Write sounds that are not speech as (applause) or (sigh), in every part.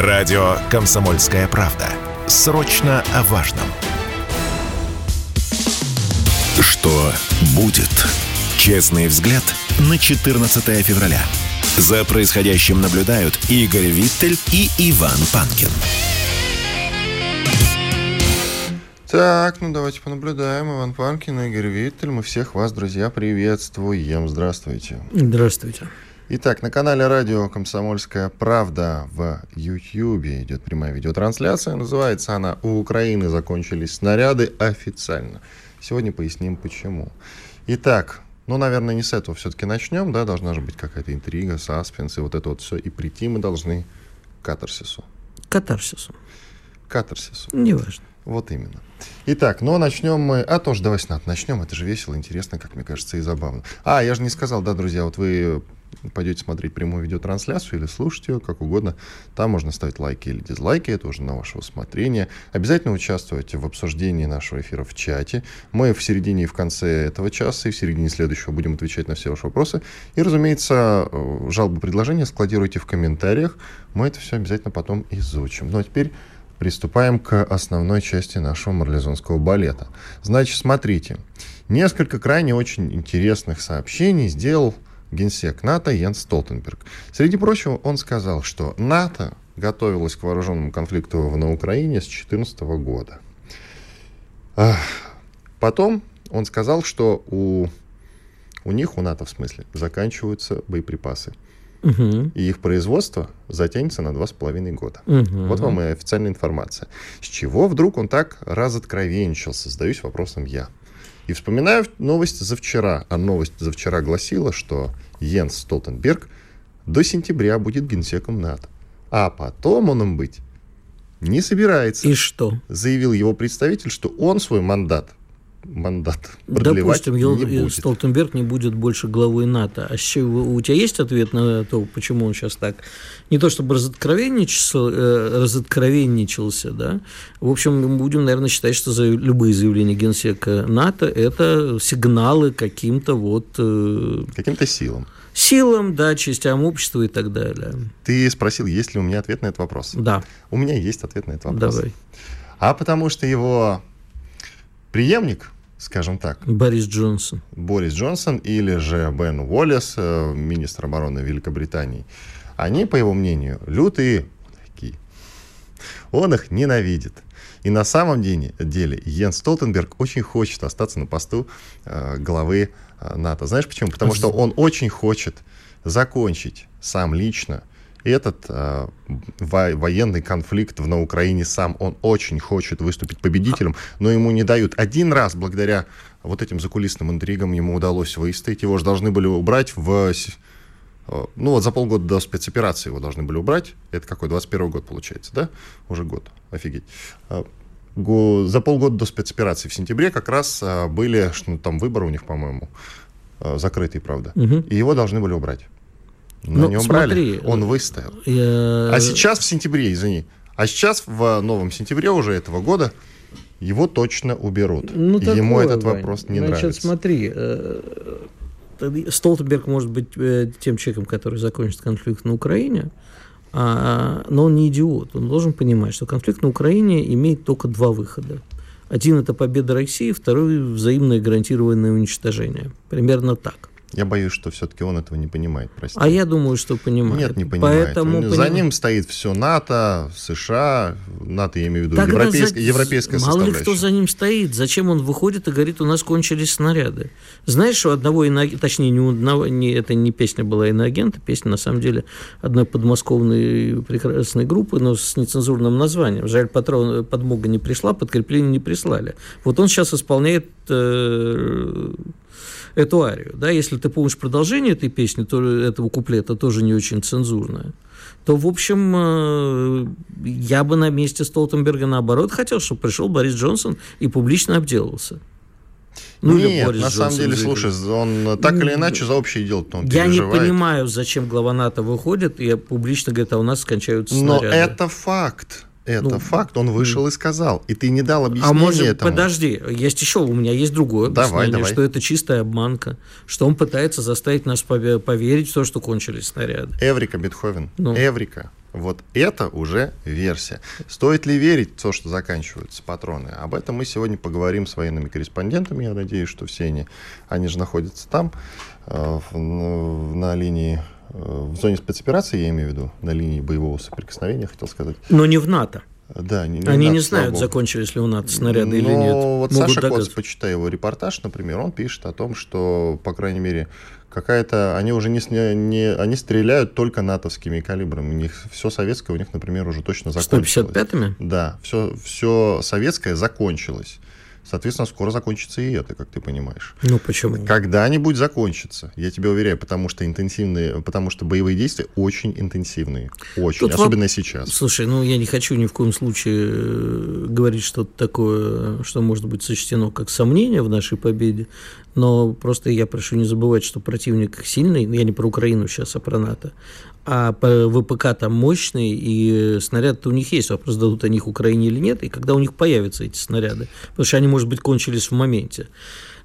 Радио «Комсомольская правда». Срочно о важном. Что будет? Честный взгляд на 14 февраля. За происходящим наблюдают Игорь Виттель и Иван Панкин. Так, ну давайте понаблюдаем. Иван Панкин, Игорь Виттель. Мы всех вас, друзья, приветствуем. Здравствуйте. Здравствуйте. Итак, на канале радио «Комсомольская правда» в Ютьюбе идет прямая видеотрансляция. Называется она «У Украины закончились снаряды официально». Сегодня поясним, почему. Итак, ну, наверное, не с этого все-таки начнем, да, должна же быть какая-то интрига, саспенс и вот это вот все. И прийти мы должны к катарсису. Катарсису. Катарсису. Неважно. Вот именно. Итак, ну начнем мы... А тоже давай с начнем. Это же весело, интересно, как мне кажется, и забавно. А, я же не сказал, да, друзья, вот вы пойдете смотреть прямую видеотрансляцию или слушать ее, как угодно. Там можно ставить лайки или дизлайки, это уже на ваше усмотрение. Обязательно участвуйте в обсуждении нашего эфира в чате. Мы в середине и в конце этого часа, и в середине следующего будем отвечать на все ваши вопросы. И, разумеется, э, жалобы, предложения складируйте в комментариях. Мы это все обязательно потом изучим. Ну а теперь приступаем к основной части нашего марлезонского балета. Значит, смотрите. Несколько крайне очень интересных сообщений сделал генсек НАТО Йенс Столтенберг. Среди прочего, он сказал, что НАТО готовилось к вооруженному конфликту на Украине с 2014 года. Потом он сказал, что у, у них, у НАТО в смысле, заканчиваются боеприпасы. Угу. И их производство затянется на два с половиной года. Угу. Вот вам и официальная информация. С чего вдруг он так разоткровенничался, задаюсь вопросом я. И вспоминаю новость за вчера. А новость за вчера гласила, что Йенс Столтенберг до сентября будет генсеком НАТО. А потом он им быть не собирается. И что? Заявил его представитель, что он свой мандат мандат продлевать Допустим, не будет. Столтенберг не будет больше главой НАТО. А у тебя есть ответ на то, почему он сейчас так не то чтобы разоткровенничался, э, разоткровенничался, да? В общем, будем, наверное, считать, что за любые заявления генсека НАТО это сигналы каким-то вот... Э, каким-то силам. Силам, да, частям общества и так далее. Ты спросил, есть ли у меня ответ на этот вопрос? Да. У меня есть ответ на этот вопрос. Давай. А потому что его преемник, скажем так. Борис Джонсон. Борис Джонсон или же Бен Уоллес, э, министр обороны Великобритании. Они, по его мнению, лютые такие. Он их ненавидит. И на самом деле, деле Йен Столтенберг очень хочет остаться на посту э, главы э, НАТО. Знаешь почему? Потому что он очень хочет закончить сам лично этот э, во военный конфликт на Украине сам, он очень хочет выступить победителем, но ему не дают. Один раз, благодаря вот этим закулисным интригам, ему удалось выстоять. Его же должны были убрать в... Э, ну вот за полгода до спецоперации его должны были убрать. Это какой? 21 год получается, да? Уже год. Офигеть. Э, за полгода до спецоперации в сентябре как раз э, были, что там выборы у них, по-моему, закрытые, правда. Угу. И его должны были убрать. Но ну, не убрали. Смотри, Он выстоял. Я... А сейчас в сентябре, извини, а сейчас в новом сентябре уже этого года его точно уберут. Ну, такое, Ему этот Вань. вопрос не Значит, нравится. смотри, э, Столтенберг может быть э, тем человеком, который закончит конфликт на Украине, а, но он не идиот. Он должен понимать, что конфликт на Украине имеет только два выхода. Один – это победа России, второй – взаимное гарантированное уничтожение. Примерно так. Я боюсь, что все-таки он этого не понимает, прости. А я думаю, что понимает. Нет, не понимает. Поэтому За поним... ним стоит все НАТО, США, НАТО, я имею в виду, Тогда европейская, за... европейская Мало ли кто за ним стоит. Зачем он выходит и говорит, у нас кончились снаряды? Знаешь, у одного иноагента, точнее, не у одного, не, это не песня была иноагента, песня, на самом деле, одной подмосковной прекрасной группы, но с нецензурным названием. Жаль, патрон, подмога не пришла, подкрепление не прислали. Вот он сейчас исполняет... Э, эту арию. Да? Если ты помнишь продолжение этой песни, то этого куплета тоже не очень цензурное, то, в общем, э, я бы на месте Столтенберга наоборот хотел, чтобы пришел Борис Джонсон и публично обделался. Ну, Нет, Борис на Джонсон самом деле, заиграет. слушай, он так или иначе за общее дело он Я не понимаю, зачем глава НАТО выходит и публично говорит, а у нас скончаются снаряды. Но это факт. Это ну, факт, он вышел и сказал. И ты не дал объяснения А может, этому. подожди, есть еще, у меня есть другое давай, объяснение, давай. что это чистая обманка, что он пытается заставить нас поверить в то, что кончились снаряды. Эврика, Бетховен, ну. Эврика. Вот это уже версия. Стоит ли верить в то, что заканчиваются патроны? Об этом мы сегодня поговорим с военными корреспондентами. Я надеюсь, что все они, они же находятся там, э, на линии, в зоне спецоперации, я имею в виду, на линии боевого соприкосновения, хотел сказать. Но не в НАТО. Да, не, не Они НАТО, не знают, закончились ли у НАТО снаряды Но или нет. Вот Могут Саша Коц, почитая его репортаж, например, он пишет о том, что, по крайней мере, какая-то... Они уже не, не... Они стреляют только натовскими калибрами. У них все советское у них, например, уже точно закончилось. 155-ми? Да, все, все советское закончилось. Соответственно, скоро закончится и это, как ты понимаешь. Ну почему? Когда-нибудь закончится, я тебе уверяю, потому что интенсивные, потому что боевые действия очень интенсивные, очень, Тут особенно воп... сейчас. Слушай, ну я не хочу ни в коем случае э, говорить что-то такое, что может быть сочтено как сомнение в нашей победе, но просто я прошу не забывать, что противник сильный, я не про Украину сейчас, а про НАТО, а ВПК там мощный, и снаряды у них есть. Вопрос, дадут они их Украине или нет, и когда у них появятся эти снаряды. Потому что они, может быть, кончились в моменте.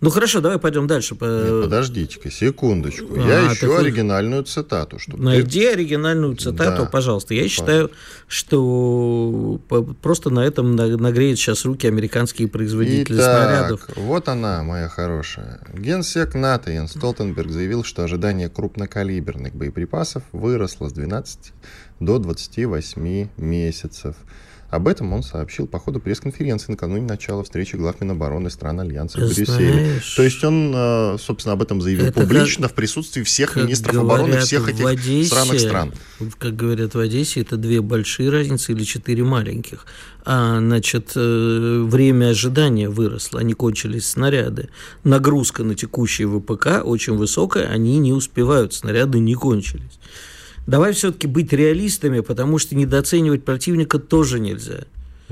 Ну хорошо, давай пойдем дальше. Нет, подождите-ка, секундочку. А, Я ищу оригинальную цитату. Чтобы Найди ты... оригинальную цитату, да. пожалуйста. Я считаю, что просто на этом нагреют сейчас руки американские производители Итак, снарядов. Вот она, моя хорошая. Генсек НАТО Ян Столтенберг заявил, что ожидание крупнокалиберных боеприпасов выросло с 12 до 28 месяцев. Об этом он сообщил по ходу пресс-конференции накануне начала встречи глав Минобороны стран Альянса в Брюсселе. То есть он, э, собственно, об этом заявил это публично как, в присутствии всех министров обороны всех этих Одессе, странных стран. Как говорят в Одессе, это две большие разницы или четыре маленьких. А, значит, э, время ожидания выросло, они кончились снаряды. Нагрузка на текущие ВПК очень высокая, они не успевают, снаряды не кончились. Давай все-таки быть реалистами, потому что недооценивать противника тоже нельзя.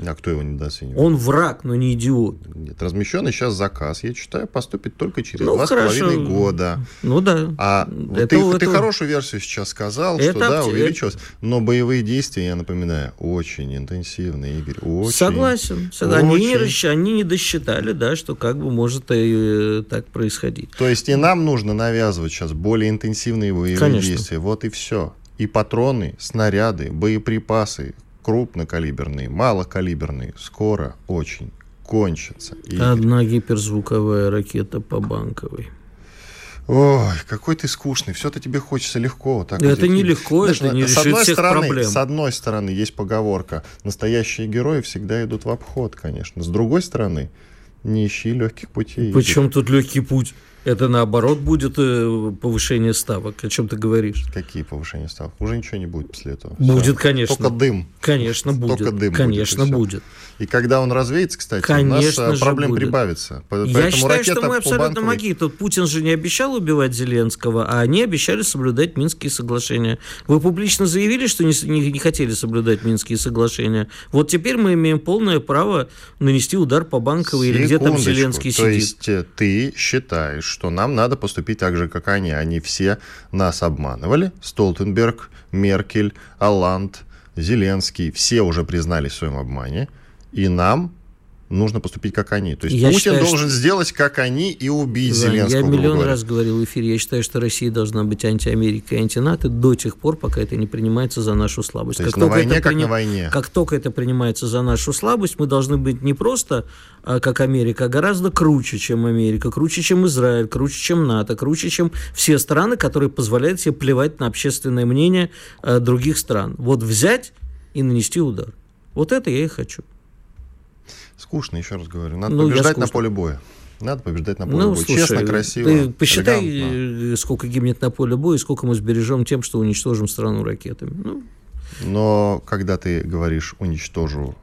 А кто его недооценивает? Он враг, но не идиот. Нет, размещенный сейчас заказ, я читаю, поступит только через ну, два с половиной года. Ну да. А это, ты, это... ты хорошую версию сейчас сказал, это... что да, увеличилось. Но боевые действия, я напоминаю, очень интенсивные, Игорь. Очень, Согласен. Очень... Они, не, они не досчитали, да, что как бы может и э, так происходить. То есть и нам нужно навязывать сейчас более интенсивные боевые Конечно. действия. Вот и все и патроны, снаряды, боеприпасы, крупнокалиберные, малокалиберные, скоро очень кончатся. И... Одна гиперзвуковая ракета по банковой. Ой, какой ты скучный. Все-то тебе хочется легко. Так это вот, не легко, Знаешь, это не с одной всех стороны, проблем. С одной стороны, есть поговорка. Настоящие герои всегда идут в обход, конечно. С другой стороны, не ищи легких путей. Причем тут легкий путь? Это наоборот будет э, повышение ставок. О чем ты говоришь? Какие повышения ставок? Уже ничего не будет после этого. Будет, Все. конечно. Только дым. Конечно, будет. Только дым конечно, будет. будет. И когда он развеется, кстати, конечно у нас э, проблем будет. прибавится. Я считаю, что мы абсолютно могли. Тут Путин же не обещал убивать Зеленского, а они обещали соблюдать Минские соглашения. Вы публично заявили, что не, не, не хотели соблюдать Минские соглашения. Вот теперь мы имеем полное право нанести удар по банковой или где там Зеленский То сидит. То есть э, ты считаешь, что нам надо поступить так же, как они. Они все нас обманывали. Столтенберг, Меркель, Алланд, Зеленский, все уже признались в своем обмане. И нам нужно поступить как они. То есть я Путин считаю, должен что... сделать как они и убить да, Зеленского. Я миллион раз говорил в эфире, я считаю, что Россия должна быть антиамерикой и антинато до тех пор, пока это не принимается за нашу слабость. То есть как на войне, как приним... на войне. Как только это принимается за нашу слабость, мы должны быть не просто а, как Америка, а гораздо круче, чем Америка, круче, чем Израиль, круче, чем НАТО, круче, чем все страны, которые позволяют себе плевать на общественное мнение а, других стран. Вот взять и нанести удар. Вот это я и хочу. Скучно, еще раз говорю. Надо ну, побеждать на поле боя. Надо побеждать на поле ну, боя. Слушай, Честно, красиво. Ты посчитай, элегантно. Сколько гибнет на поле боя, и сколько мы сбережем тем, что уничтожим страну ракетами. Ну. Но когда ты говоришь уничтожу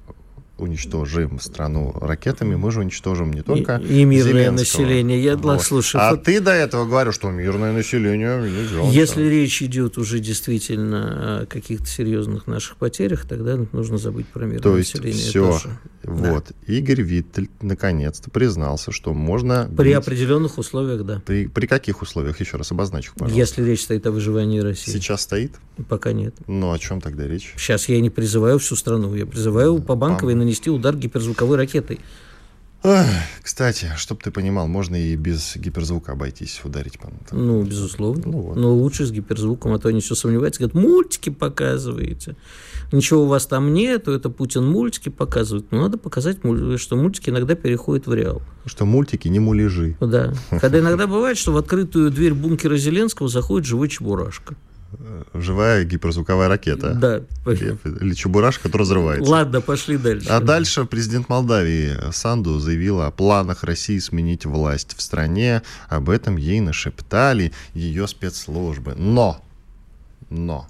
уничтожим страну ракетами, мы же уничтожим не только и, и мирное Зеленского. население. Я вот. слушай, а вот... ты до этого говорил, что мирное население нельзя. Если речь идет уже действительно о каких-то серьезных наших потерях, тогда нужно забыть про мирное То есть население. Все. Тоже. Вот. Да. Игорь Виттель наконец-то признался, что можно... При бить... определенных условиях, да. При, при каких условиях? Еще раз обозначу, пожалуйста. Если речь стоит о выживании России. Сейчас стоит? Пока нет. Ну, о чем тогда речь? Сейчас я не призываю всю страну. Я призываю по банковой нанести удар гиперзвуковой ракетой. Ой, кстати, чтобы ты понимал, можно и без гиперзвука обойтись, ударить по Ну, безусловно. Ну, вот. Но лучше с гиперзвуком, а то они все сомневаются, говорят, мультики показываете. Ничего у вас там нет, это Путин мультики показывает. Но надо показать, что мультики иногда переходят в реал. Что мультики не муляжи. Да. Когда иногда бывает, что в открытую дверь бункера Зеленского заходит живой чебурашка живая гиперзвуковая ракета. Да. Или чебурашка, который взрывается. Ладно, пошли дальше. А дальше президент Молдавии Санду заявила о планах России сменить власть в стране. Об этом ей нашептали ее спецслужбы. Но, но,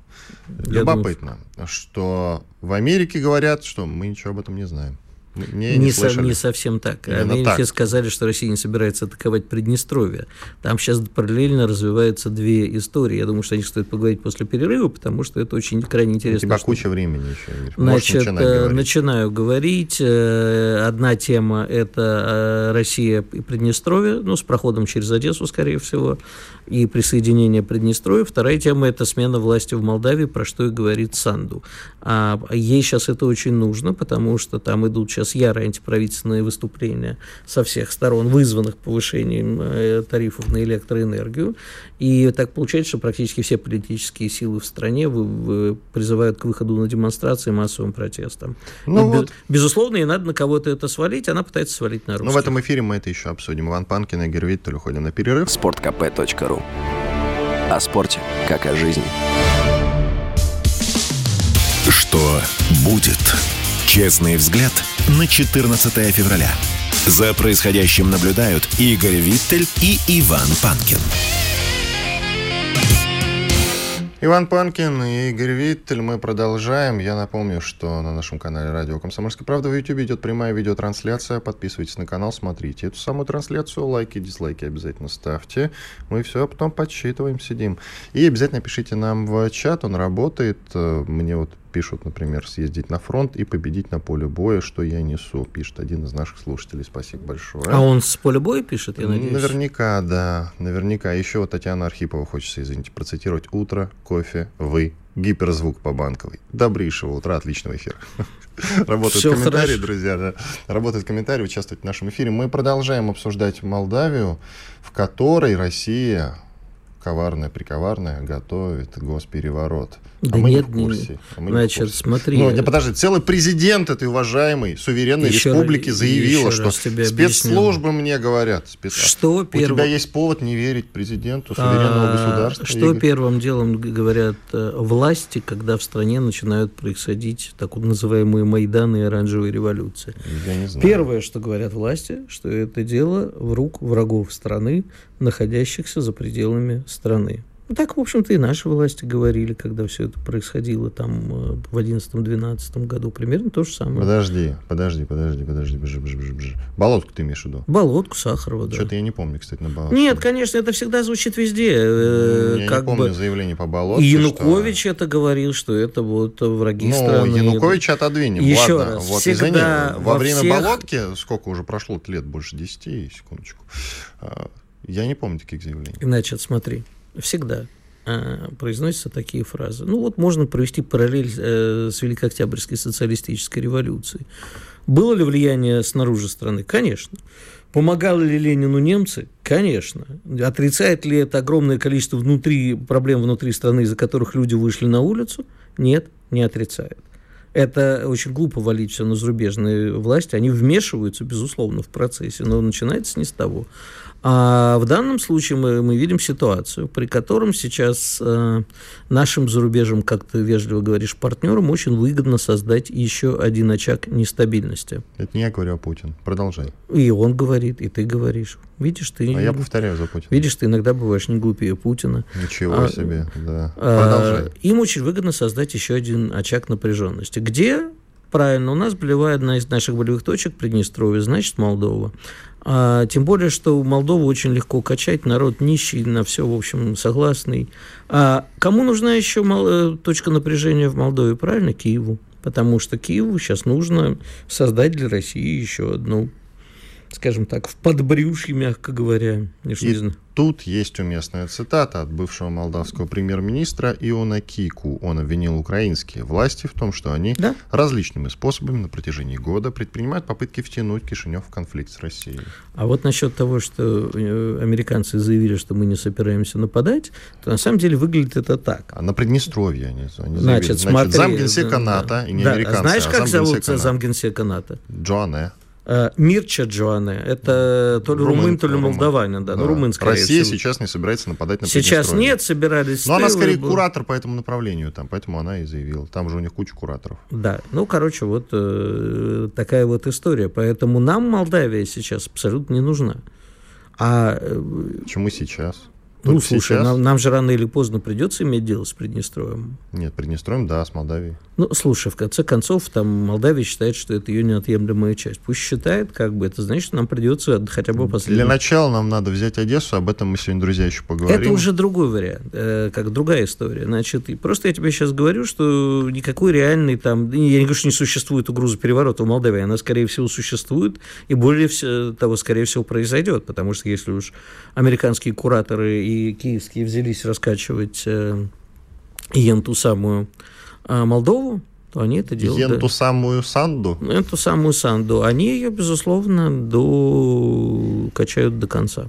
Я любопытно, думаю... что в Америке говорят, что мы ничего об этом не знаем. Не, не, со, не совсем так. Именно Америки так. сказали, что Россия не собирается атаковать Приднестровье. Там сейчас параллельно развиваются две истории. Я думаю, что о них стоит поговорить после перерыва, потому что это очень крайне интересно. У тебя куча времени еще. Игорь. Значит, говорить. начинаю говорить. Э, одна тема – это э, Россия и Приднестровье, ну, с проходом через Одессу, скорее всего, и присоединение Приднестровья. Вторая тема – это смена власти в Молдавии, про что и говорит Санду. А ей сейчас это очень нужно, потому что там идут сейчас сейчас ярые антиправительственные выступления со всех сторон, вызванных повышением э, тарифов на электроэнергию. И так получается, что практически все политические силы в стране призывают к выходу на демонстрации массовым протестам. Ну вот. Безусловно, ей надо на кого-то это свалить, она пытается свалить на русских. Ну в этом эфире мы это еще обсудим. Иван Панкин и Гервиттель уходим на перерыв. sportkp.ru О спорте, как о жизни. Что будет? Честный взгляд на 14 февраля. За происходящим наблюдают Игорь Виттель и Иван Панкин. Иван Панкин и Игорь Виттель. Мы продолжаем. Я напомню, что на нашем канале Радио Комсомольская правда в YouTube идет прямая видеотрансляция. Подписывайтесь на канал, смотрите эту самую трансляцию. Лайки, дизлайки обязательно ставьте. Мы все потом подсчитываем, сидим. И обязательно пишите нам в чат, он работает. Мне вот пишут, например, съездить на фронт и победить на поле боя, что я несу, пишет один из наших слушателей. Спасибо большое. А он с поля боя пишет, я надеюсь? Наверняка, да, наверняка. Еще вот Татьяна Архипова хочется, извините, процитировать. «Утро, кофе, вы, гиперзвук по банковой». Добрейшего утра, отличного эфира. (laughs) Работают комментарии, друзья, да. Работают комментарии, участвуют в нашем эфире. Мы продолжаем обсуждать Молдавию, в которой Россия коварная, приковарная готовит госпереворот. Да а мы нет, не в курсе. А мы значит, не в курсе. смотри. Ну, не, подожди, целый президент этой уважаемой суверенной еще республики заявила, что спецслужбы объясню. мне говорят. Спец... Что перв... У тебя есть повод не верить президенту суверенного а, государства? Что Игорь? первым делом говорят э, власти, когда в стране начинают происходить так называемые Майданы и оранжевые революции? Я не знаю. Первое, что говорят власти, что это дело в рук врагов страны, находящихся за пределами страны. Ну, так, в общем-то, и наши власти говорили, когда все это происходило там э, в 11-12 году. Примерно то же самое. Подожди, подожди, подожди, подожди. Бжи, бжи, бжи, бжи. Болотку ты имеешь в виду? Болотку, Сахарова, да. Что-то я не помню, кстати, на Болотку. Нет, конечно, это всегда звучит везде. Э, я как не помню бы... заявление по Болотке. И Янукович что... это говорил, что это вот враги ну, страны. Янукович отодвинем. Еще Ладно, раз. Вот, всегда извини, во, во время всех... Болотки, сколько уже прошло лет, больше 10, секундочку, а, я не помню таких заявлений. Значит, смотри всегда э, произносятся такие фразы. Ну вот можно провести параллель э, с Великой Октябрьской социалистической революцией. Было ли влияние снаружи страны? Конечно. Помогали ли Ленину немцы? Конечно. Отрицает ли это огромное количество внутри, проблем внутри страны, из-за которых люди вышли на улицу? Нет, не отрицает. Это очень глупо валить все на зарубежные власти. Они вмешиваются, безусловно, в процессе, но начинается не с того. А в данном случае мы, мы видим ситуацию, при котором сейчас э, нашим зарубежным, как ты вежливо говоришь, партнерам очень выгодно создать еще один очаг нестабильности. Это не я говорю, а Путин. Продолжай. И он говорит, и ты говоришь. Видишь, ты... А я повторяю за Путина. Видишь, ты иногда бываешь не глупее Путина. Ничего а, себе, да. А, Продолжай. А, им очень выгодно создать еще один очаг напряженности. Где Правильно, у нас болевая одна из наших болевых точек Приднестровье, значит, Молдова. А, тем более, что Молдову очень легко качать, народ нищий, на все, в общем, согласный. А кому нужна еще мол, э, точка напряжения в Молдове? Правильно, Киеву. Потому что Киеву сейчас нужно создать для России еще одну скажем так, в подбрюшье, мягко говоря. Я и не знаю. тут есть уместная цитата от бывшего молдавского премьер-министра Иона Кику. Он обвинил украинские власти в том, что они да? различными способами на протяжении года предпринимают попытки втянуть Кишинев в конфликт с Россией. А вот насчет того, что э, американцы заявили, что мы не собираемся нападать, то на самом деле выглядит это так. А на Приднестровье они, они Значит, Значит, замгенсека НАТО, да, и не да. американцы, Знаешь, а как зовут замгенсека НАТО? Джоанне. Э, Мирча Джоанне. Это то ли румын, румын то ли молдаванин. Да, да. Ну, румын, скорее Россия всего. сейчас не собирается нападать на Сейчас нет, собирались. Но она скорее был... куратор по этому направлению, там, поэтому она и заявила. Там же у них куча кураторов. Да, ну, короче, вот э, такая вот история. Поэтому нам Молдавия сейчас абсолютно не нужна. А... Э, Почему сейчас? Ну, Тут слушай, сейчас... нам, нам же рано или поздно придется иметь дело с Приднестровьем. Нет, Приднестровьем, да, с Молдавией. Ну, слушай, в конце концов, там Молдавия считает, что это ее неотъемлемая часть. Пусть считает, как бы, это значит, нам придется хотя бы последний... Для начала нам надо взять Одессу, об этом мы сегодня, друзья, еще поговорим. Это уже другой вариант, э, как другая история. Значит, просто я тебе сейчас говорю, что никакой реальный там... Я не говорю, что не существует угрозы переворота в Молдавии, она, скорее всего, существует, и более того, скорее всего, произойдет, потому что если уж американские кураторы и киевские взялись раскачивать э, ту самую э, Молдову, то они это делают. Эту самую Санду? Эту самую Санду. Они ее, безусловно, до... качают до конца.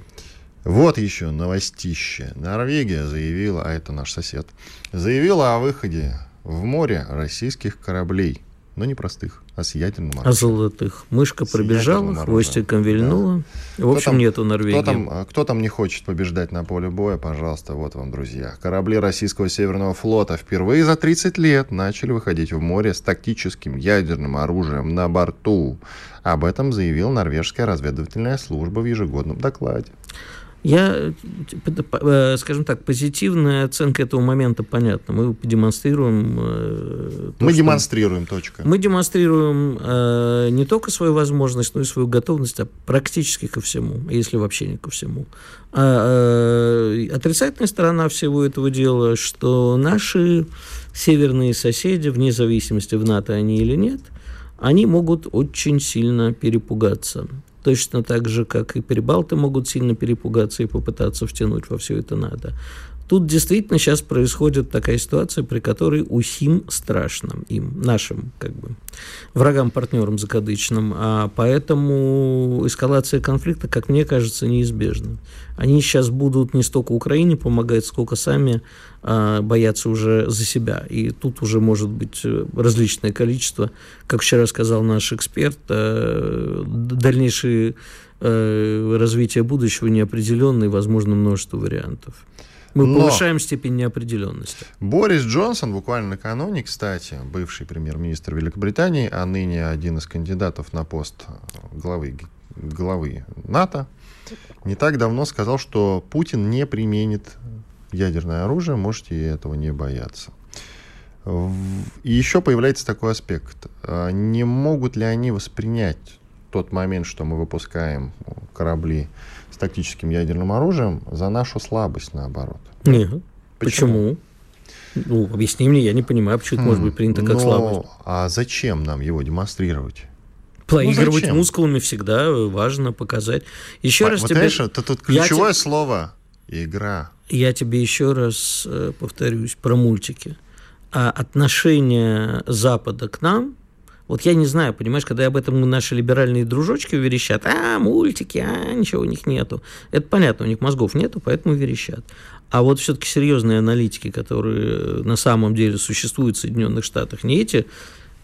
Вот еще новостище. Норвегия заявила, а это наш сосед, заявила о выходе в море российских кораблей но не простых, а с ядерным оружием. А золотых. Мышка пробежала, хвостиком вильнула. Да. В общем, кто там, нету Норвегии. Кто там, а, кто там не хочет побеждать на поле боя, пожалуйста, вот вам, друзья. Корабли российского Северного флота впервые за 30 лет начали выходить в море с тактическим ядерным оружием на борту. Об этом заявил норвежская разведывательная служба в ежегодном докладе. Я, э, скажем так, позитивная оценка этого момента понятна. Мы демонстрируем... Э, то, мы демонстрируем, точка. Мы демонстрируем э, не только свою возможность, но и свою готовность а практически ко всему, если вообще не ко всему. А, э, отрицательная сторона всего этого дела, что наши северные соседи, вне зависимости, в НАТО они или нет, они могут очень сильно перепугаться. Точно так же, как и прибалты могут сильно перепугаться и попытаться втянуть во все это надо. Тут действительно сейчас происходит такая ситуация, при которой усим страшно им, нашим как бы врагам, партнерам закадычным, а поэтому эскалация конфликта, как мне кажется, неизбежна. Они сейчас будут не столько Украине помогать, сколько сами а, бояться уже за себя. И тут уже может быть э, различное количество, как вчера сказал наш эксперт, а, дальнейшее а, развитие будущего неопределенное, возможно, множество вариантов. Мы Но повышаем степень неопределенности. Борис Джонсон, буквально накануне, кстати, бывший премьер-министр Великобритании, а ныне один из кандидатов на пост главы, главы НАТО, не так давно сказал, что Путин не применит ядерное оружие, можете этого не бояться. И еще появляется такой аспект. А не могут ли они воспринять тот момент, что мы выпускаем корабли тактическим ядерным оружием, за нашу слабость, наоборот? Нет. Почему? почему? Ну, объясни мне, я не понимаю, почему это может быть принято как Но, слабость. А зачем нам его демонстрировать? Проигрывать ну, мускулами всегда важно показать. Еще вот, раз вот тебе... Знаешь, это тут ключевое я слово игра. Я тебе еще раз э, повторюсь про мультики. А отношение Запада к нам вот я не знаю, понимаешь, когда об этом наши либеральные дружочки верещат, а, мультики, а, ничего у них нету. Это понятно, у них мозгов нету, поэтому верещат. А вот все-таки серьезные аналитики, которые на самом деле существуют в Соединенных Штатах, не эти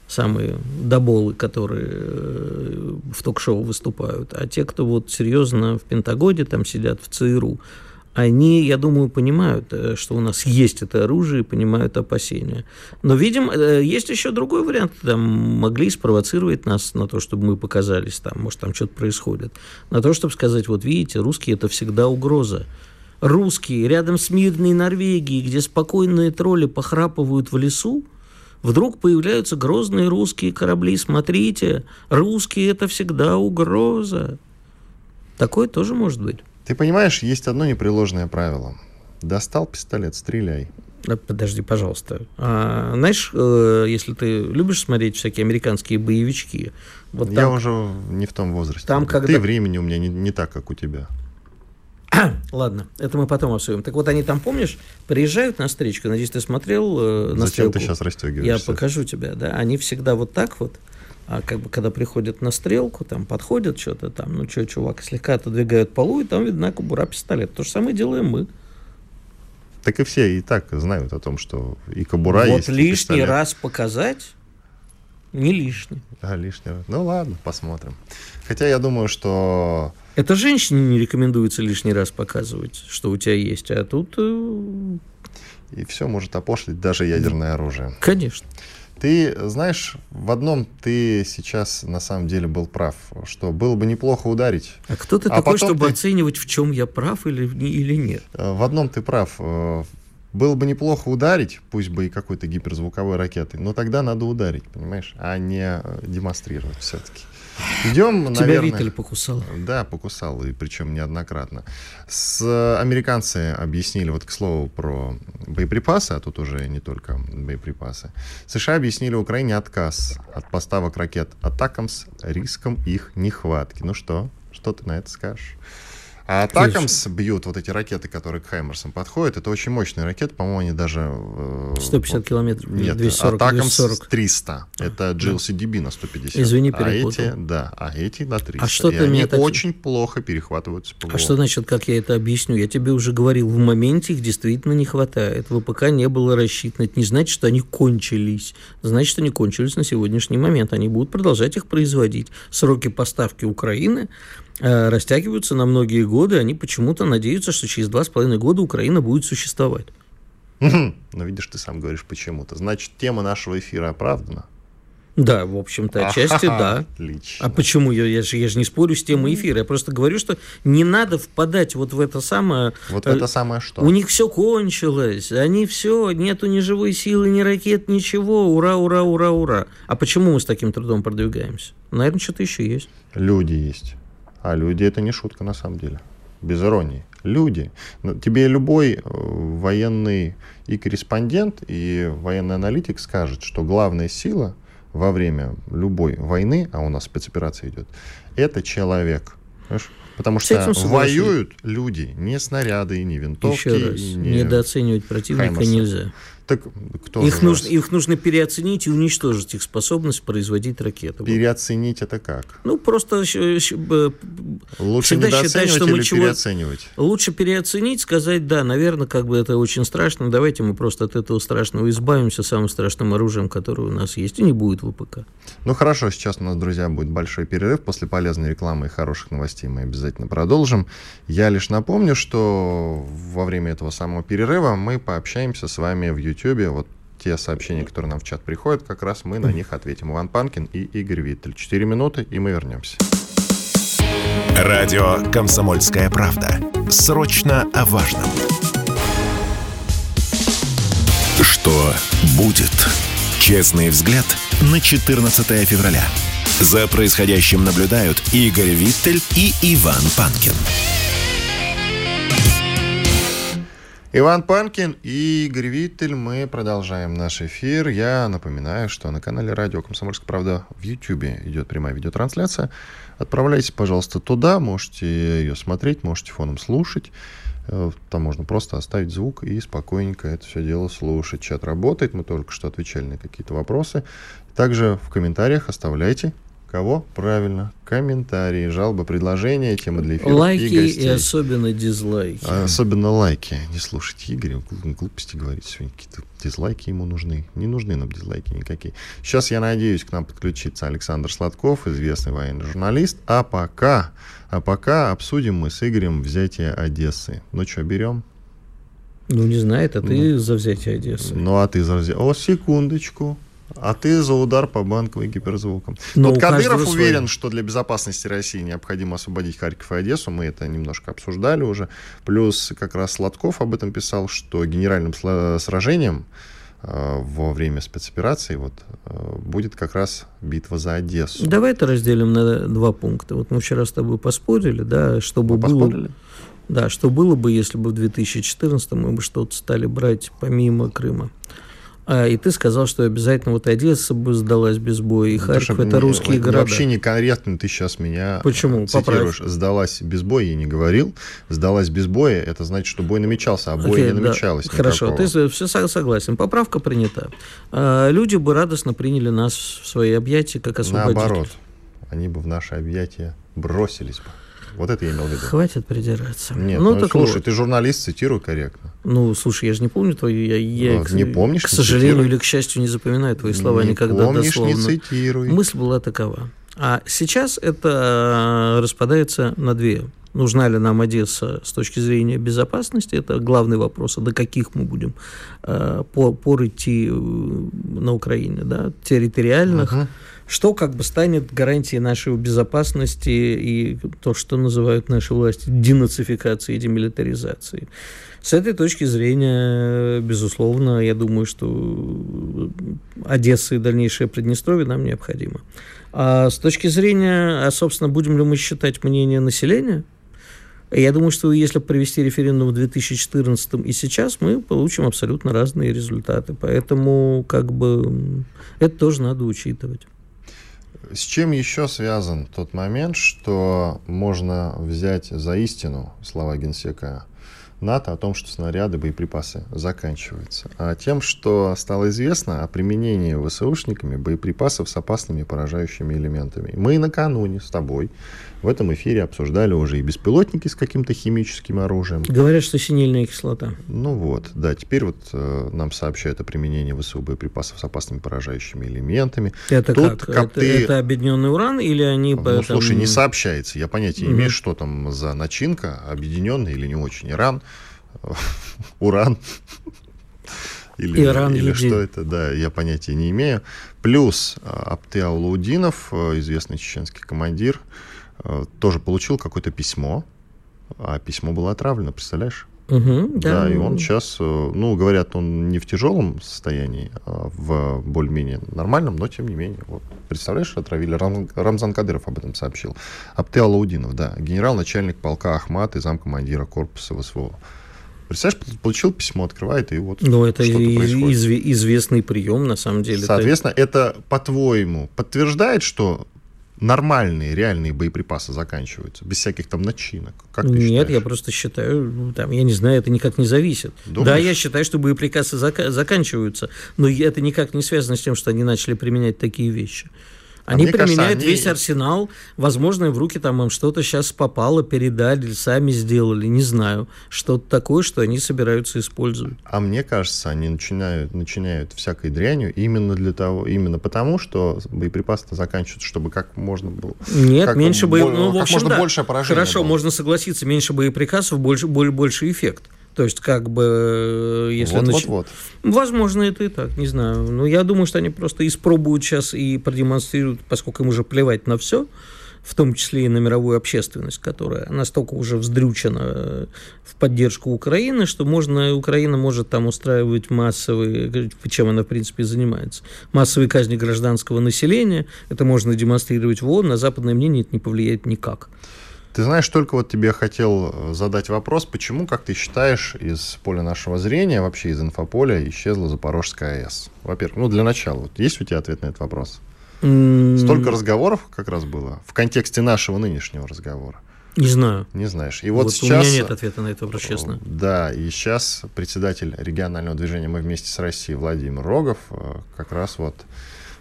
самые доболы, которые э, в ток-шоу выступают, а те, кто вот серьезно в Пентагоне там сидят, в ЦРУ, они, я думаю, понимают, э, что у нас есть это оружие понимают опасения. Но, видим, э, есть еще другой вариант. Там могли спровоцировать нас на то, чтобы мы показались там, может, там что-то происходит. На то, чтобы сказать, вот видите, русские – это всегда угроза. Русские рядом с мирной Норвегией, где спокойные тролли похрапывают в лесу, вдруг появляются грозные русские корабли. Смотрите, русские – это всегда угроза. Такое тоже может быть. Ты понимаешь, есть одно непреложное правило. Достал пистолет, стреляй. Подожди, пожалуйста. А, знаешь, э, если ты любишь смотреть всякие американские боевички, вот я уже не в том возрасте. Там, когда... Ты времени у меня не, не так, как у тебя. (clears throat) Ладно, это мы потом обсудим. Так вот, они там, помнишь, приезжают на встречку, надеюсь, ты смотрел э, на Зачем стрелку? ты сейчас расстегиваешься? Я покажу тебе, да. Они всегда вот так вот, а как бы когда приходят на стрелку, там подходят что-то там, ну что, чувак, слегка отодвигают полу, и там видна кобура пистолет. То же самое делаем мы. Так и все и так знают о том, что и кобура вот есть. Вот лишний раз показать не лишний. Да, лишний раз. Ну ладно, посмотрим. Хотя я думаю, что... Это женщине не рекомендуется лишний раз показывать, что у тебя есть, а тут... Э, и все может опошлить даже ядерное оружие. Конечно. Ты знаешь, в одном ты сейчас на самом деле был прав, что было бы неплохо ударить. А кто ты а такой, чтобы ты... оценивать, в чем я прав или, или нет? Э, в одном ты прав. Э, было бы неплохо ударить, пусть бы и какой-то гиперзвуковой ракетой, но тогда надо ударить, понимаешь, а не э, демонстрировать все-таки. Идем, Тебя наверное... Виттель покусал. Да, покусал, и причем неоднократно. С... Американцы объяснили, вот к слову про боеприпасы, а тут уже не только боеприпасы. США объяснили Украине отказ от поставок ракет атакам с риском их нехватки. Ну что, что ты на это скажешь? А Атакамс бьют вот эти ракеты, которые к Хаймерсам подходят. Это очень мощные ракеты, по-моему, они даже... 150 вот, километров, нет, 240. Атакамс 300. Это GLCDB на 150. Извини, перепутал. А эти, да, а эти на 300. А что ты они так... очень плохо перехватываются по А что значит, как я это объясню? Я тебе уже говорил, в моменте их действительно не хватает. ВПК не было рассчитано. Это не значит, что они кончились. Значит, они кончились на сегодняшний момент. Они будут продолжать их производить. Сроки поставки Украины Э, растягиваются на многие годы, они почему-то надеются, что через два с половиной года Украина будет существовать. Но видишь, ты сам говоришь почему-то. Значит, тема нашего эфира оправдана. Да, в общем-то, отчасти да. Отлично. А почему? Я, я, же, я же не спорю с темой эфира. Я просто говорю, что не надо впадать вот в это самое... Вот в это самое что? У них все кончилось. Они все, нету ни живой силы, ни ракет, ничего. Ура, ура, ура, ура. А почему мы с таким трудом продвигаемся? Наверное, что-то еще есть. Люди есть. А люди это не шутка на самом деле. Без иронии. Люди. Ну, тебе любой э, военный и корреспондент, и военный аналитик скажет, что главная сила во время любой войны, а у нас спецоперация идет, это человек. Понимаешь? Потому что воюют люди, не снаряды, не винтовки. Еще раз, не недооценивать противника Хаймерса. нельзя. Так кто их, нужно, их нужно переоценить и уничтожить их способность производить ракеты. Переоценить это как? Ну, просто лучше всегда считать, что мы чего... переоценивать? Лучше переоценить, сказать, да, наверное, как бы это очень страшно, давайте мы просто от этого страшного избавимся самым страшным оружием, которое у нас есть, и не будет ВПК. Ну, хорошо, сейчас у нас, друзья, будет большой перерыв. После полезной рекламы и хороших новостей мы обязательно продолжим. Я лишь напомню, что во время этого самого перерыва мы пообщаемся с вами в YouTube YouTube. Вот те сообщения, которые нам в чат приходят, как раз мы на них ответим. Иван Панкин и Игорь Виттель. Четыре минуты, и мы вернемся. Радио «Комсомольская правда». Срочно о важном. Что будет? Честный взгляд на 14 февраля. За происходящим наблюдают Игорь Виттель и Иван Панкин. Иван Панкин и Игорь Виттель. Мы продолжаем наш эфир. Я напоминаю, что на канале Радио Комсомольская правда в YouTube идет прямая видеотрансляция. Отправляйтесь, пожалуйста, туда. Можете ее смотреть, можете фоном слушать. Э, там можно просто оставить звук и спокойненько это все дело слушать. Чат работает, мы только что отвечали на какие-то вопросы. Также в комментариях оставляйте Кого? Правильно. Комментарии, жалобы, предложения, темы для эфира Лайки и, и особенно дизлайки. А, особенно лайки. Не слушайте Игоря, глупости говорить сегодня. Какие-то дизлайки ему нужны. Не нужны нам дизлайки никакие. Сейчас, я надеюсь, к нам подключится Александр Сладков, известный военный журналист. А пока, а пока обсудим мы с Игорем взятие Одессы. Ну что, берем? Ну, не знаю, это ты ну, за взятие Одессы. Ну, а ты за взятие... О, секундочку. А ты за удар по банковым гиперзвукам. Но вот Кадыров уверен, свой... что для безопасности России необходимо освободить Харьков и Одессу. Мы это немножко обсуждали уже. Плюс как раз Сладков об этом писал, что генеральным сражением э, во время спецоперации вот, э, будет как раз битва за Одессу. Давай это разделим на два пункта. Вот мы вчера с тобой поспорили, да, чтобы Вы было... поспорили? Да, что было бы, если бы в 2014 мы бы что-то стали брать помимо Крыма. А, и ты сказал, что обязательно вот Одесса бы сдалась без боя, и Харьков потому это русские города. Вообще некорректно ты сейчас меня Почему? э, цитируешь. Сдалась без боя, я не говорил. Сдалась без боя, это значит, что бой намечался, а боя Окей, не да. намечалось Хорошо, никакого. ты все согласен. Поправка принята. А, люди бы радостно приняли нас в свои объятия, как освободителей. Наоборот, они бы в наши объятия бросились бы. Вот это я имел в виду. Хватит придираться. Нет, ну, ну, так слушай, вот. ты журналист, цитируй корректно. Ну, слушай, я же не помню твою... Я, я, Ну, к- не помнишь, К не сожалению цитируй. или к счастью, не запоминаю твои слова не никогда помнишь, дословно. не цитируй. Мысль была такова. А сейчас это э, распадается на две. Нужна ли нам Одесса с точки зрения безопасности? Это главный вопрос. А до каких мы будем э, пор, пор идти э, на Украине? Да? Территориальных. Мгм. Что как бы станет гарантией нашей безопасности и то, что называют наши власти денацификацией и демилитаризацией. С этой точки зрения, безусловно, я думаю, что Одесса и дальнейшее Приднестровье нам необходимо. А с точки зрения, а, собственно, будем ли мы считать мнение населения, я думаю, что если провести референдум в 2014 и сейчас, мы получим абсолютно разные результаты. Поэтому, как бы, это тоже надо учитывать. С чем еще связан тот момент, что можно взять за истину слова генсека НАТО о том, что снаряды, боеприпасы заканчиваются, а тем, что стало известно о применении ВСУшниками боеприпасов с опасными поражающими элементами. Мы накануне с тобой в этом эфире обсуждали уже и беспилотники с каким-то химическим оружием. Говорят, что синильная кислота. Ну вот, да, теперь вот э, нам сообщают о применении ВСУ боеприпасов с опасными поражающими элементами. Это Тут, как? как это, это объединенный уран или они... Ну, по- слушай, не сообщается. Я понятия не Мгм. имею, что там за начинка, объединенный или не очень. Иран, (laughs) уран. Или, Иран или что это, да, я понятия не имею. Плюс Апте Аулаудинов, э, известный чеченский командир, э, тоже получил какое-то письмо, а письмо было отравлено, представляешь? Мгм, Да, да, и он сейчас, э, ну, говорят, он не в тяжелом состоянии, а в более-менее нормальном, но тем не менее. Вот. Представляешь, отравили? Рам- Рамзан Кадыров об этом сообщил. Апте Алаудинов, да, генерал-начальник полка Ахмат и замкомандира корпуса ВСВО. Представляешь, пол- получил письмо, открывает, и вот Ну, это что-то и- происходит. изве- известный прием, на самом деле. Соответственно, это, по-твоему, подтверждает, что нормальные, реальные боеприпасы заканчиваются, без всяких там начинок? Как Нет, считаешь? я просто считаю, ну, там, я не знаю, это никак не зависит. Думаешь? Да, я считаю, что боеприпасы зака- заканчиваются, но это никак не связано с тем, что они начали применять такие вещи. А Они кажется, применяют они- весь арсенал, возможно, в руки там им что-то сейчас попало, передали, сами сделали, не знаю. Что-то такое, что они собираются использовать. А мне кажется, они начинают, начиняют всякой дрянью именно для того, именно потому, что боеприпасы заканчиваются, чтобы как можно было. Нет, как меньше бо- боеприпасов. Ну, в как общем, можно да. большее поражение Хорошо, было. можно согласиться, меньше боеприпасов, больше, более, больше эффект. То есть, как бы, э, если... вот, нач- вот, вот. Возможно, это и так, не знаю. Но я думаю, что они просто испробуют сейчас и продемонстрируют, поскольку им уже плевать на все, в том числе и на мировую общественность, которая настолько уже вздрючена э, в поддержку Украины, что можно, Украина может там устраивать массовые, чем она, в принципе, занимается, массовые казни гражданского населения. Это можно демонстрировать в ООН, на западное мнение это не повлияет никак. Ты знаешь, только вот тебе хотел э, задать вопрос, почему, как ты считаешь, из поля нашего зрения, вообще из инфополя, исчезла Запорожская АЭС? Во-первых, ну для начала, вот есть у тебя ответ на этот вопрос? Столько разговоров как раз было в контексте нашего нынешнего разговора. Не знаю. Не знаешь. И вот, Вот, сейчас... у меня нет ответа на этот вопрос, честно. Да, и сейчас председатель регионального движения «Мы вместе с Россией» Владимир Рогов э, как раз вот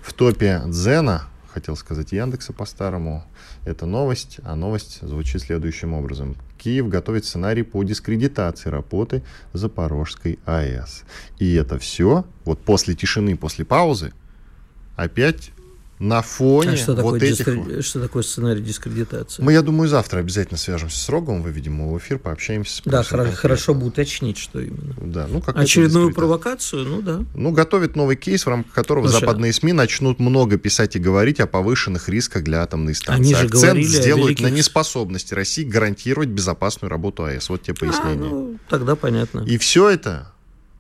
в топе Дзена, хотел сказать Яндекса по-старому, это новость, а новость звучит следующим образом. Киев готовит сценарий по дискредитации работы Запорожской АЭС. И это все, вот после тишины, после паузы, опять на фоне А что вот такое, этих... дискре- что такое сценарий дискредитации? Мы, я думаю, завтра обязательно свяжемся с Роговым, выведем его в эфир, пообщаемся. Да, конкретно. хорошо бы уточнить, что именно. Да, ну, как Очередную провокацию, ну да. Ну, готовит новый кейс, в рамках которого Слушай, западные СМИ начнут много писать и говорить о повышенных рисках для атомной станции. Они же Акцент говорили сделают великих- на неспособности России гарантировать безопасную работу АЭС. Вот тебе А, пояснение. ну, тогда понятно. И все это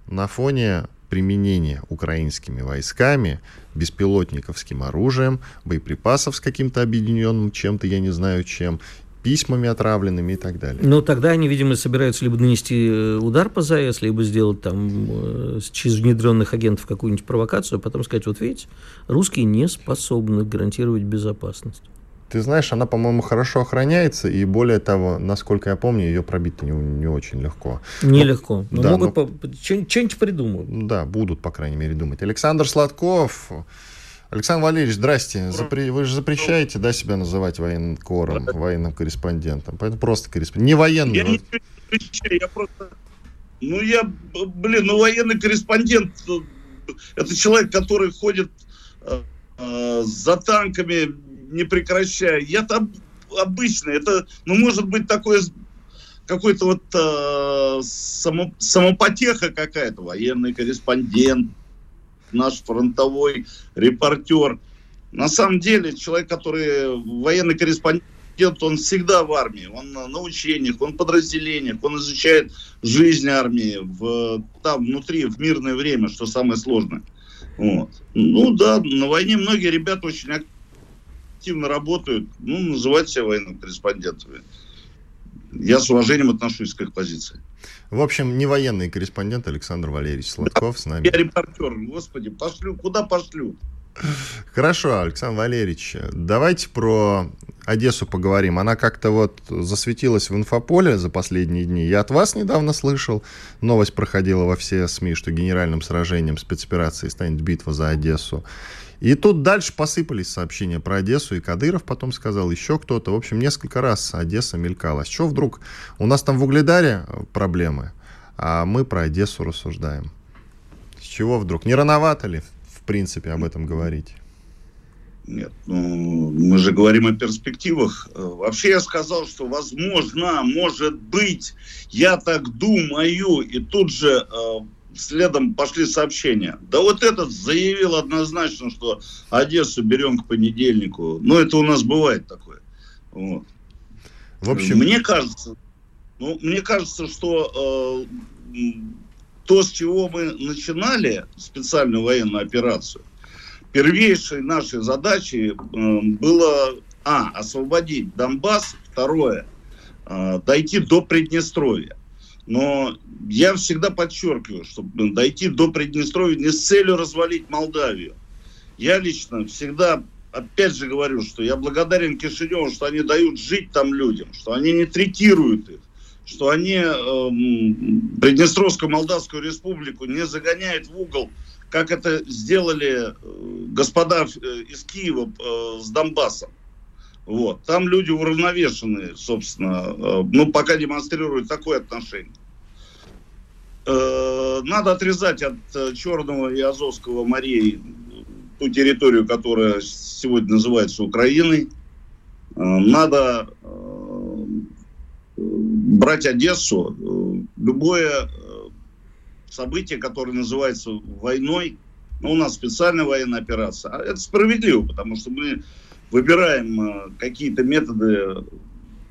на фоне применение украинскими войсками беспилотниковским оружием, боеприпасов с каким-то объединенным чем-то, я не знаю чем, письмами отравленными и так далее. Но тогда они, видимо, собираются либо нанести э, удар по ЗАЭС, либо сделать там э, через внедренных агентов какую-нибудь провокацию, а потом сказать, вот видите, русские не способны гарантировать безопасность. Ты знаешь, она, по-моему, хорошо охраняется, и более того, насколько я помню, ее пробить не, не очень легко. Нелегко. Но, да, могут но... по... что-нибудь придумают. Да, будут, по крайней мере, думать. Александр Сладков. Александр Валерьевич, здрасте. Запре... Вы же запрещаете, да, себя называть военкором, военным корреспондентом. Поэтому просто корреспондент. Не военный. Я не запрещаю, я просто... Ну, я, блин, ну, военный корреспондент, это человек, который ходит э, э за танками, не прекращая. Я там обычно, это, ну, может быть, такое какой-то вот э, само, самопотеха какая-то, военный корреспондент, наш фронтовой репортер. На самом деле, человек, который военный корреспондент, он всегда в армии, он на учениях, он в подразделениях, он изучает жизнь армии в, там внутри, в мирное время, что самое сложное. Вот. Ну да, на войне многие ребята очень активно работают, ну, называть себя военным корреспондентами. Я с уважением отношусь к их позиции. В общем, не военный корреспондент Александр Валерьевич Сладков да, с нами. Я репортер, господи, пошлю, куда пошлю? Хорошо, Александр Валерьевич, давайте про Одессу поговорим. Она как-то вот засветилась в инфополе за последние дни. Я от вас недавно слышал, новость проходила во все СМИ, что генеральным сражением спецоперации станет битва за Одессу. И тут дальше посыпались сообщения про Одессу, и Кадыров потом сказал, еще кто-то. В общем, несколько раз Одесса мелькала. Что вдруг? У нас там в Угледаре э, проблемы, а мы про Одессу рассуждаем. С чего вдруг? Не рановато ли, в принципе, об этом говорить? Нет, ну, мы же говорим о перспективах. Э, вообще я сказал, что возможно, может быть, я так думаю, и тут же э, следом пошли сообщения. Да вот этот заявил однозначно, что Одессу берем к понедельнику. Ну, это у нас бывает такое. Вот. В общем... Мне кажется, ну, мне кажется, что э, то, с чего мы начинали специальную военную операцию, первейшей нашей задачей э, было, а, освободить Донбасс, второе, э, дойти до Приднестровья. Но я всегда подчеркиваю, чтобы дойти до Приднестровья не с целью развалить Молдавию. Я лично всегда, опять же говорю, что я благодарен Кишиневу, что они дают жить там людям, что они не третируют их, что они э, Приднестровскую Молдавскую республику не загоняют в угол, как это сделали э, господа э, из Киева э, с Донбассом. Вот. Там люди уравновешенные, собственно, э, ну, пока демонстрируют такое отношение. Э, надо отрезать от э, Черного и Азовского морей ту территорию, которая сегодня называется Украиной. Надо брать Одессу. Любое событие, которое называется войной, ну, у нас специальная военная операция, а это справедливо, потому что мы выбираем э, какие-то методы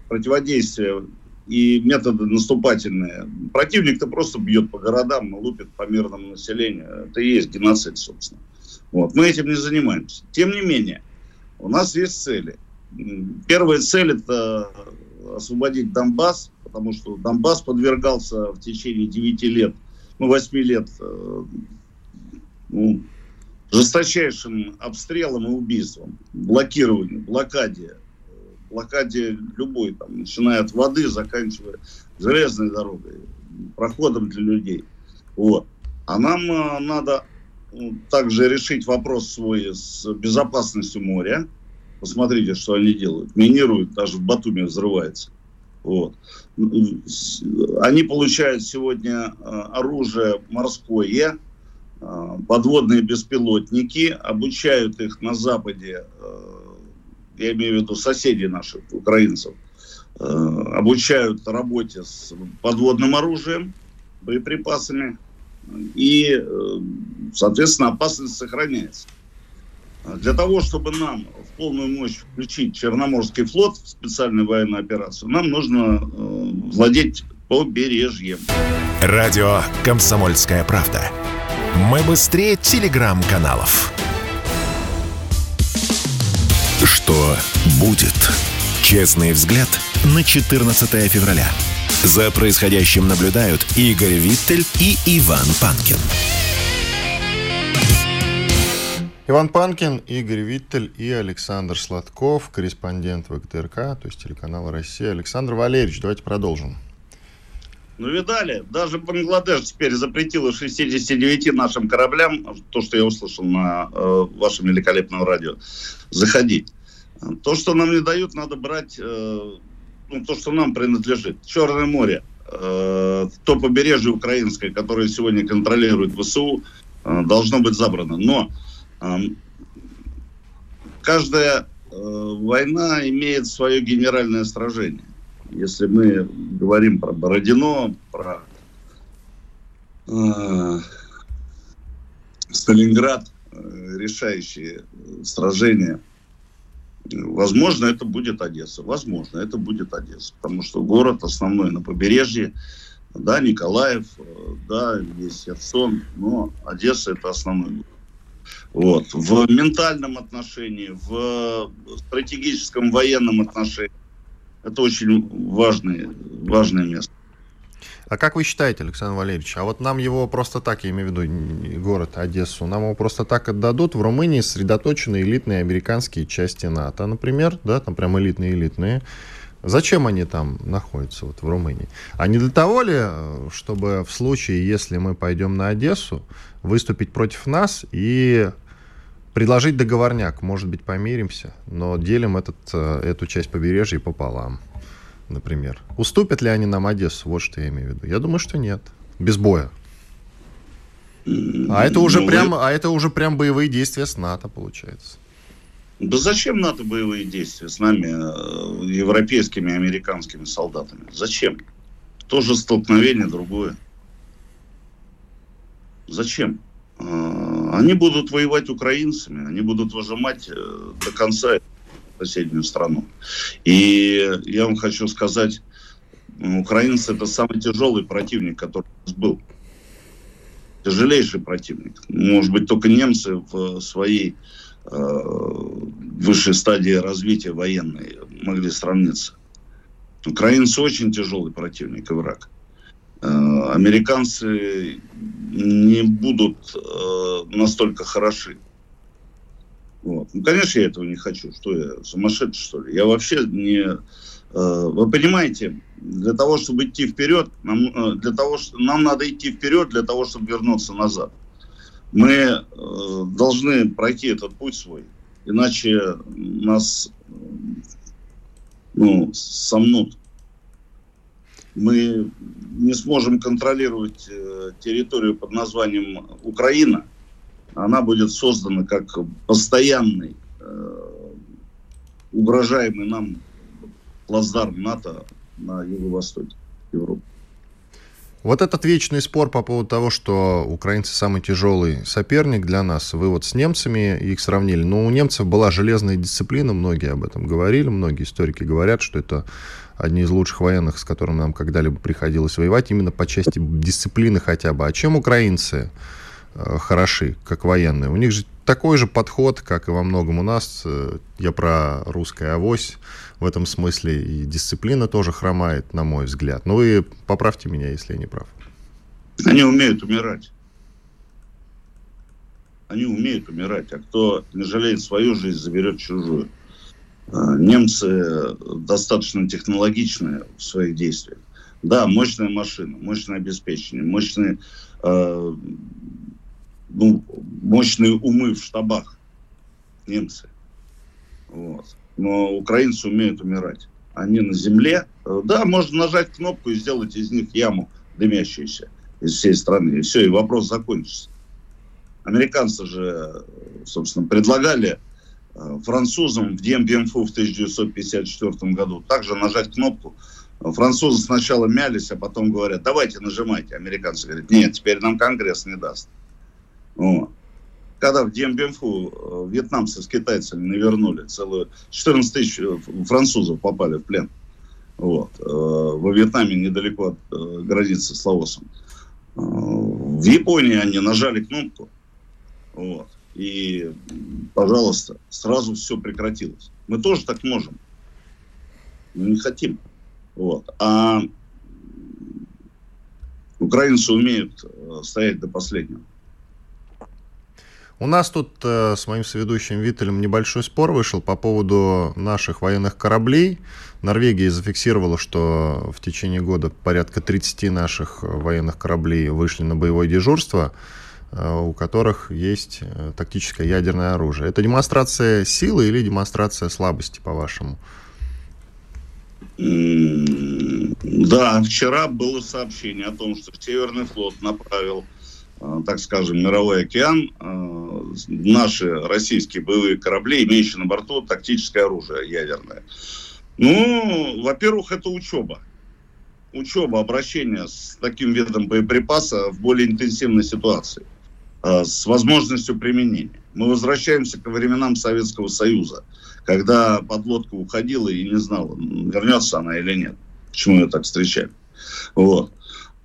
противодействия и методы наступательные. Противник-то просто бьет по городам, лупит по мирному населению. Это и есть геноцид, собственно. Вот. Мы этим не занимаемся. Тем не менее, у нас есть цели. Первая цель – это освободить Донбасс, потому что Донбасс подвергался в течение 9 лет, ну, 8 лет э, ну, жесточайшим обстрелом и убийством, блокированию, блокаде, блокаде любой, там, начиная от воды, заканчивая железной дорогой, проходом для людей. Вот. А нам э, надо ну, также решить вопрос свой с безопасностью моря. Посмотрите, что они делают. Минируют, даже в Батуме взрывается. Вот. Они получают сегодня э, оружие морское, Э, подводные беспилотники, обучают их на Западе, э, я имею в виду соседей наших, украинцев, э, обучают работе с подводным оружием, боеприпасами, и, соответственно, опасность сохраняется. Для того, чтобы нам в полную мощь включить Черноморский флот в специальную военную операцию, нам нужно владеть побережьем. Радио «Комсомольская правда». Мы быстрее телеграм-каналов. Что будет? Честный взгляд на 14 февраля. За происходящим наблюдают Игорь Виттель и Иван Панкин. Иван Панкин, Игорь Виттель и Александр Сладков, корреспондент ВГТРК, то есть телеканала «Россия». Александр Валерьевич, давайте продолжим. Ну, видали, даже Бангладеш теперь запретила 69 нашим кораблям, то, что я услышал на э, вашем великолепном радио, заходить. То, что нам не дают, надо брать, э, ну, то, что нам принадлежит. Черное море, э, то побережье украинское, которое сегодня контролирует ВСУ, э, должно быть забрано. Но э, каждая э, война имеет свое генеральное сражение. Если мы говорим про Бородино, про э, Сталинград, э, решающие сражения, возможно, это будет Одесса. Возможно, это будет Одесса. Потому что город основной на побережье, да, Николаев, э, да, есть Херсон, но Одесса это основной город. Вот. В ментальном отношении, в стратегическом военном отношении это очень важное, важное место. А как вы считаете, Александр Валерьевич, а вот нам его просто так, я имею в виду город Одессу, нам его просто так отдадут? В Румынии сосредоточены элитные американские части НАТО, например, да, там прям элитные-элитные. Зачем они там находятся, вот в Румынии? А не для того ли, чтобы в случае, если мы пойдем на Одессу, выступить против нас и предложить договорняк, может быть, помиримся, но делим этот, э, эту часть побережья пополам, например. Уступят ли они нам Одессу? Вот что я имею в виду. Я думаю, что нет. Без боя. А это уже ну, прям, вы... а это уже прям боевые действия с НАТО, получается. Да зачем НАТО боевые действия с нами, э, европейскими, американскими солдатами? Зачем? Тоже столкновение другое. Зачем? А, они будут воевать украинцами, они будут выжимать э, до конца соседнюю страну. И я вам хочу сказать, украинцы это самый тяжелый противник, который у нас был. Тяжелейший противник. Может быть, только немцы в своей э, высшей стадии развития военной могли сравниться. Украинцы очень тяжелый противник и враг. Э, американцы не будут э, настолько хороши. Вот. Ну, конечно, я этого не хочу. Что я, сумасшедший, что ли? Я вообще не... Э, вы понимаете, для того, чтобы идти вперед, нам, для того, что, нам надо идти вперед для того, чтобы вернуться назад. Мы должны пройти этот путь свой, иначе нас ну, сомнут мы не сможем контролировать э, территорию под названием Украина, она будет создана как постоянный э, угрожаемый нам плацдарм НАТО на юго-востоке Европы. Вот этот вечный спор по поводу того, что украинцы самый тяжелый соперник для нас, вы вот с немцами их сравнили. Но у немцев была железная дисциплина, многие об этом говорили, многие историки говорят, что это одни из лучших военных, с которыми нам когда-либо приходилось воевать, именно по части дисциплины хотя бы. А чем украинцы э, хороши, как военные? У них же такой же подход, как и во многом у нас. Э, я про русское авось в этом смысле. И дисциплина тоже хромает, на мой взгляд. Но вы поправьте меня, если я не прав. Они умеют умирать. Они умеют умирать. А кто не жалеет свою жизнь, заберет чужую. А, немцы достаточно технологичные в своих действиях. Да, мощная машина, мощное обеспечение, мощные, э, ну, мощные умы в штабах немцы. Вот. Но украинцы умеют умирать. Они на земле. Да, можно нажать кнопку и сделать из них яму дымящуюся из всей страны. И все, и вопрос закончится. Американцы же, собственно, предлагали Э, французам в Дембенфу в 1954 году также нажать кнопку. Французы сначала мялись, а потом говорят, давайте нажимайте. Американцы говорят, нет, теперь нам Конгресс не даст. Вот. Когда в Дембенфу э, вьетнамцы с китайцами навернули, целую 14 тысяч э, французов попали в плен. Вот. Во Вьетнаме недалеко от границы с Лаосом. В Японии они нажали кнопку, вот, и, пожалуйста, сразу все прекратилось. Мы тоже так можем. Мы не хотим. Вот. А украинцы умеют э, стоять до последнего. У нас тут э, с моим соведущим Виттелем небольшой спор вышел по поводу наших военных кораблей. Норвегия зафиксировала, что в течение года порядка 30 наших военных кораблей вышли на боевое дежурство, э, у которых есть э, тактическое ядерное оружие. Это демонстрация силы или демонстрация слабости, по-вашему? Да, вчера было сообщение о том, что Северный флот направил Э, так скажем, мировой океан, э, наши российские боевые корабли, имеющие на борту тактическое оружие ядерное. Ну, во-первых, это учеба. Учеба, обращение с таким видом боеприпаса в более интенсивной ситуации, э, с возможностью применения. Мы возвращаемся к временам Советского Союза, когда подлодка уходила и не знала, вернется она или нет. Почему ее так встречали. Вот.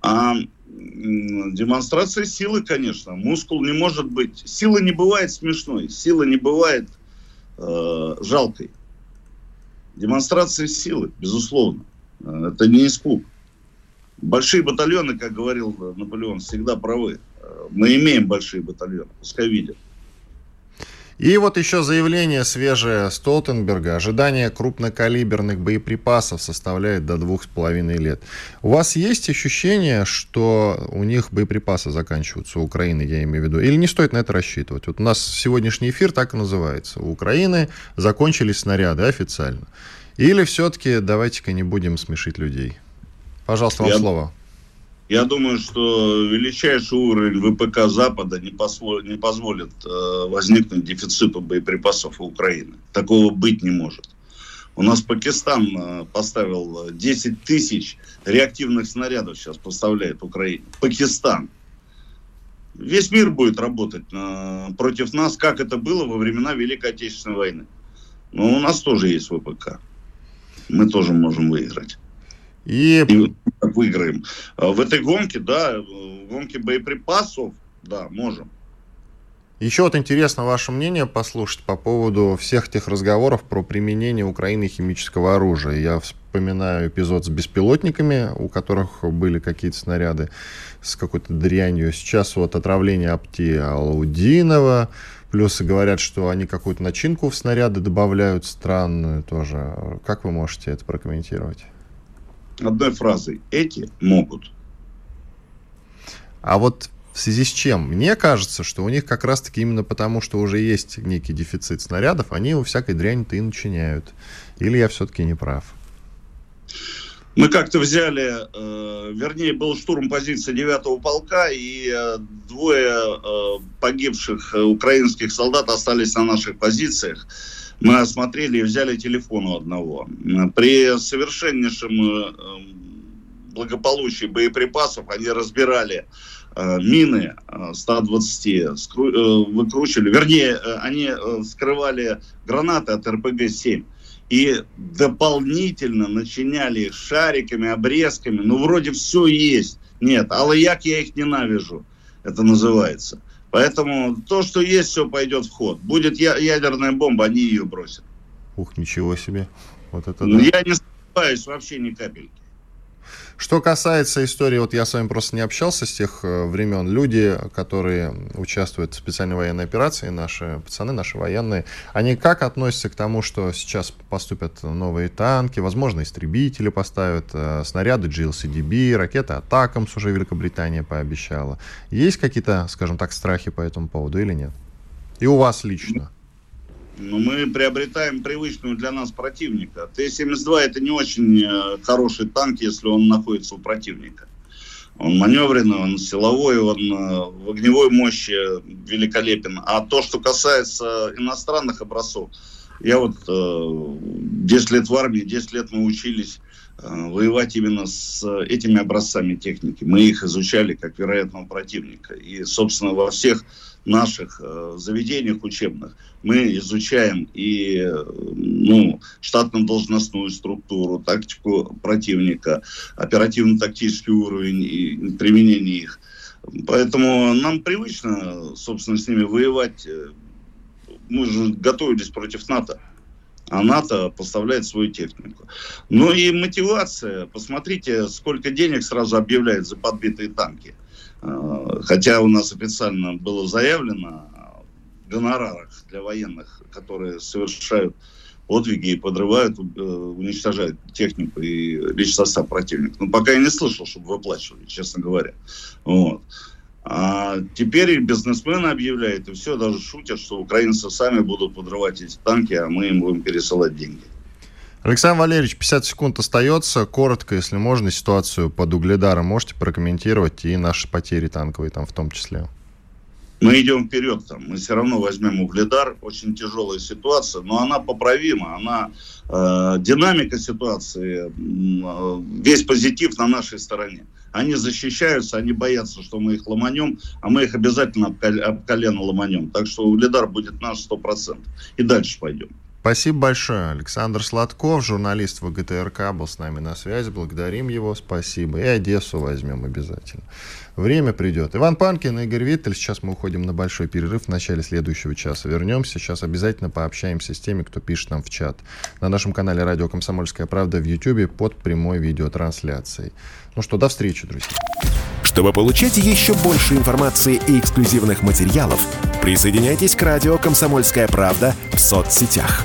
А демонстрация силы, конечно. Мускул не может быть... Сила не бывает смешной, сила не бывает э, жалкой. Демонстрация силы, безусловно. Э, это не испуг. Большие батальоны, как говорил Наполеон, всегда правы. Э, мы имеем большие батальоны, пускай видят. И вот еще заявление свежее Столтенберга. Ожидание крупнокалиберных боеприпасов составляет до двух с половиной лет. У вас есть ощущение, что у них боеприпасы заканчиваются, у Украины, я имею в виду? Или не стоит на это рассчитывать? Вот у нас сегодняшний эфир так и называется. У Украины закончились снаряды официально. Или все-таки давайте-ка не будем смешить людей? Пожалуйста, вам я... слово. Я думаю, что величайший уровень ВПК Запада не, позволит, не позволит э, возникнуть дефициту боеприпасов у Украины. Такого быть не может. У нас Пакистан э, поставил 10 тысяч реактивных снарядов сейчас поставляет Украине. Пакистан. Весь мир будет работать э, против нас, как это было во времена Великой Отечественной войны. Но у нас тоже есть ВПК. Мы тоже можем выиграть. И... и выиграем. А в этой гонке, да, в гонке боеприпасов, да, можем. Еще вот интересно ваше мнение послушать по поводу всех тех разговоров про применение Украины химического оружия. Я вспоминаю эпизод с беспилотниками, у которых были какие-то снаряды с какой-то дрянью. Сейчас вот отравление Апти Алаудинова, плюс говорят, что они какую-то начинку в снаряды добавляют странную тоже. Как вы можете это прокомментировать? Одной фразой. Эти могут. А вот в связи с чем? Мне кажется, что у них как раз-таки именно потому, что уже есть некий дефицит снарядов, они у всякой дряни-то и начиняют. Или я все-таки не прав? Мы как-то взяли, э, вернее, был штурм позиции 9-го полка, и э, двое э, погибших украинских солдат остались на наших позициях мы осмотрели и взяли телефон у одного. При совершеннейшем э, благополучии боеприпасов они разбирали э, мины 120, э, выкручивали, вернее, они скрывали гранаты от РПГ-7 и дополнительно начиняли их шариками, обрезками. Ну, вроде все есть. Нет, але як я их ненавижу, это называется. Поэтому то, что есть, все пойдет в ход. Будет ядерная бомба, они ее бросят. Ух, ничего себе. Вот это ну, да. Я не сомневаюсь вообще ни капельки. Что касается истории, вот я с вами просто не общался с тех э, времен. Люди, которые участвуют в специальной военной операции, наши пацаны, наши военные, они как относятся к тому, что сейчас поступят новые танки, возможно, истребители поставят, э, снаряды GLCDB, ракеты Атакамс уже Великобритания пообещала. Есть какие-то, скажем так, страхи по этому поводу или нет? И у вас лично? Но мы приобретаем привычную для нас противника. Т-72 это не очень э, хороший танк, если он находится у противника. Он маневренный, он силовой, он э, в огневой мощи великолепен. А то, что касается иностранных образцов, я вот 10 э, лет в армии, 10 лет мы учились воевать именно с этими образцами техники. Мы их изучали как вероятного противника. И, собственно, во всех наших э, заведениях учебных мы изучаем и э, ну, штатно-должностную структуру, тактику противника, оперативно-тактический уровень и применение их. Поэтому нам привычно, собственно, с ними воевать. Мы же готовились против НАТО а НАТО поставляет свою технику. Ну и мотивация. Посмотрите, сколько денег сразу объявляют за подбитые танки. А, хотя у нас официально было заявлено в гонорарах для военных, которые совершают подвиги и подрывают, э, уничтожают технику и личный состав противника. Но пока я не слышал, чтобы выплачивали, честно говоря. Вот. А теперь бизнесмены объявляют, и все, даже шутят, что украинцы сами будут подрывать эти танки, а мы им будем пересылать деньги. Александр Валерьевич, 50 секунд остается. Коротко, если можно, ситуацию под Угледаром можете прокомментировать и наши потери танковые там в том числе. Мы идем вперед, там. мы все равно возьмем Угледар. Очень тяжелая ситуация, но она поправима. Она, э, динамика ситуации, э, весь позитив на нашей стороне. Они защищаются, они боятся, что мы их ломанем, а мы их обязательно об, колено ломанем. Так что Угледар будет наш 100%. И дальше пойдем. Спасибо большое. Александр Сладков, журналист ВГТРК, был с нами на связи. Благодарим его, спасибо. И Одессу возьмем обязательно. Время придет. Иван Панкин, Игорь Виттель. Сейчас мы уходим на большой перерыв в начале следующего часа. Вернемся. Сейчас обязательно пообщаемся с теми, кто пишет нам в чат. На нашем канале «Радио Комсомольская правда» в YouTube под прямой видеотрансляцией. Ну что, до встречи, друзья. Чтобы получать еще больше информации и эксклюзивных материалов, присоединяйтесь к радио «Комсомольская правда» в соцсетях.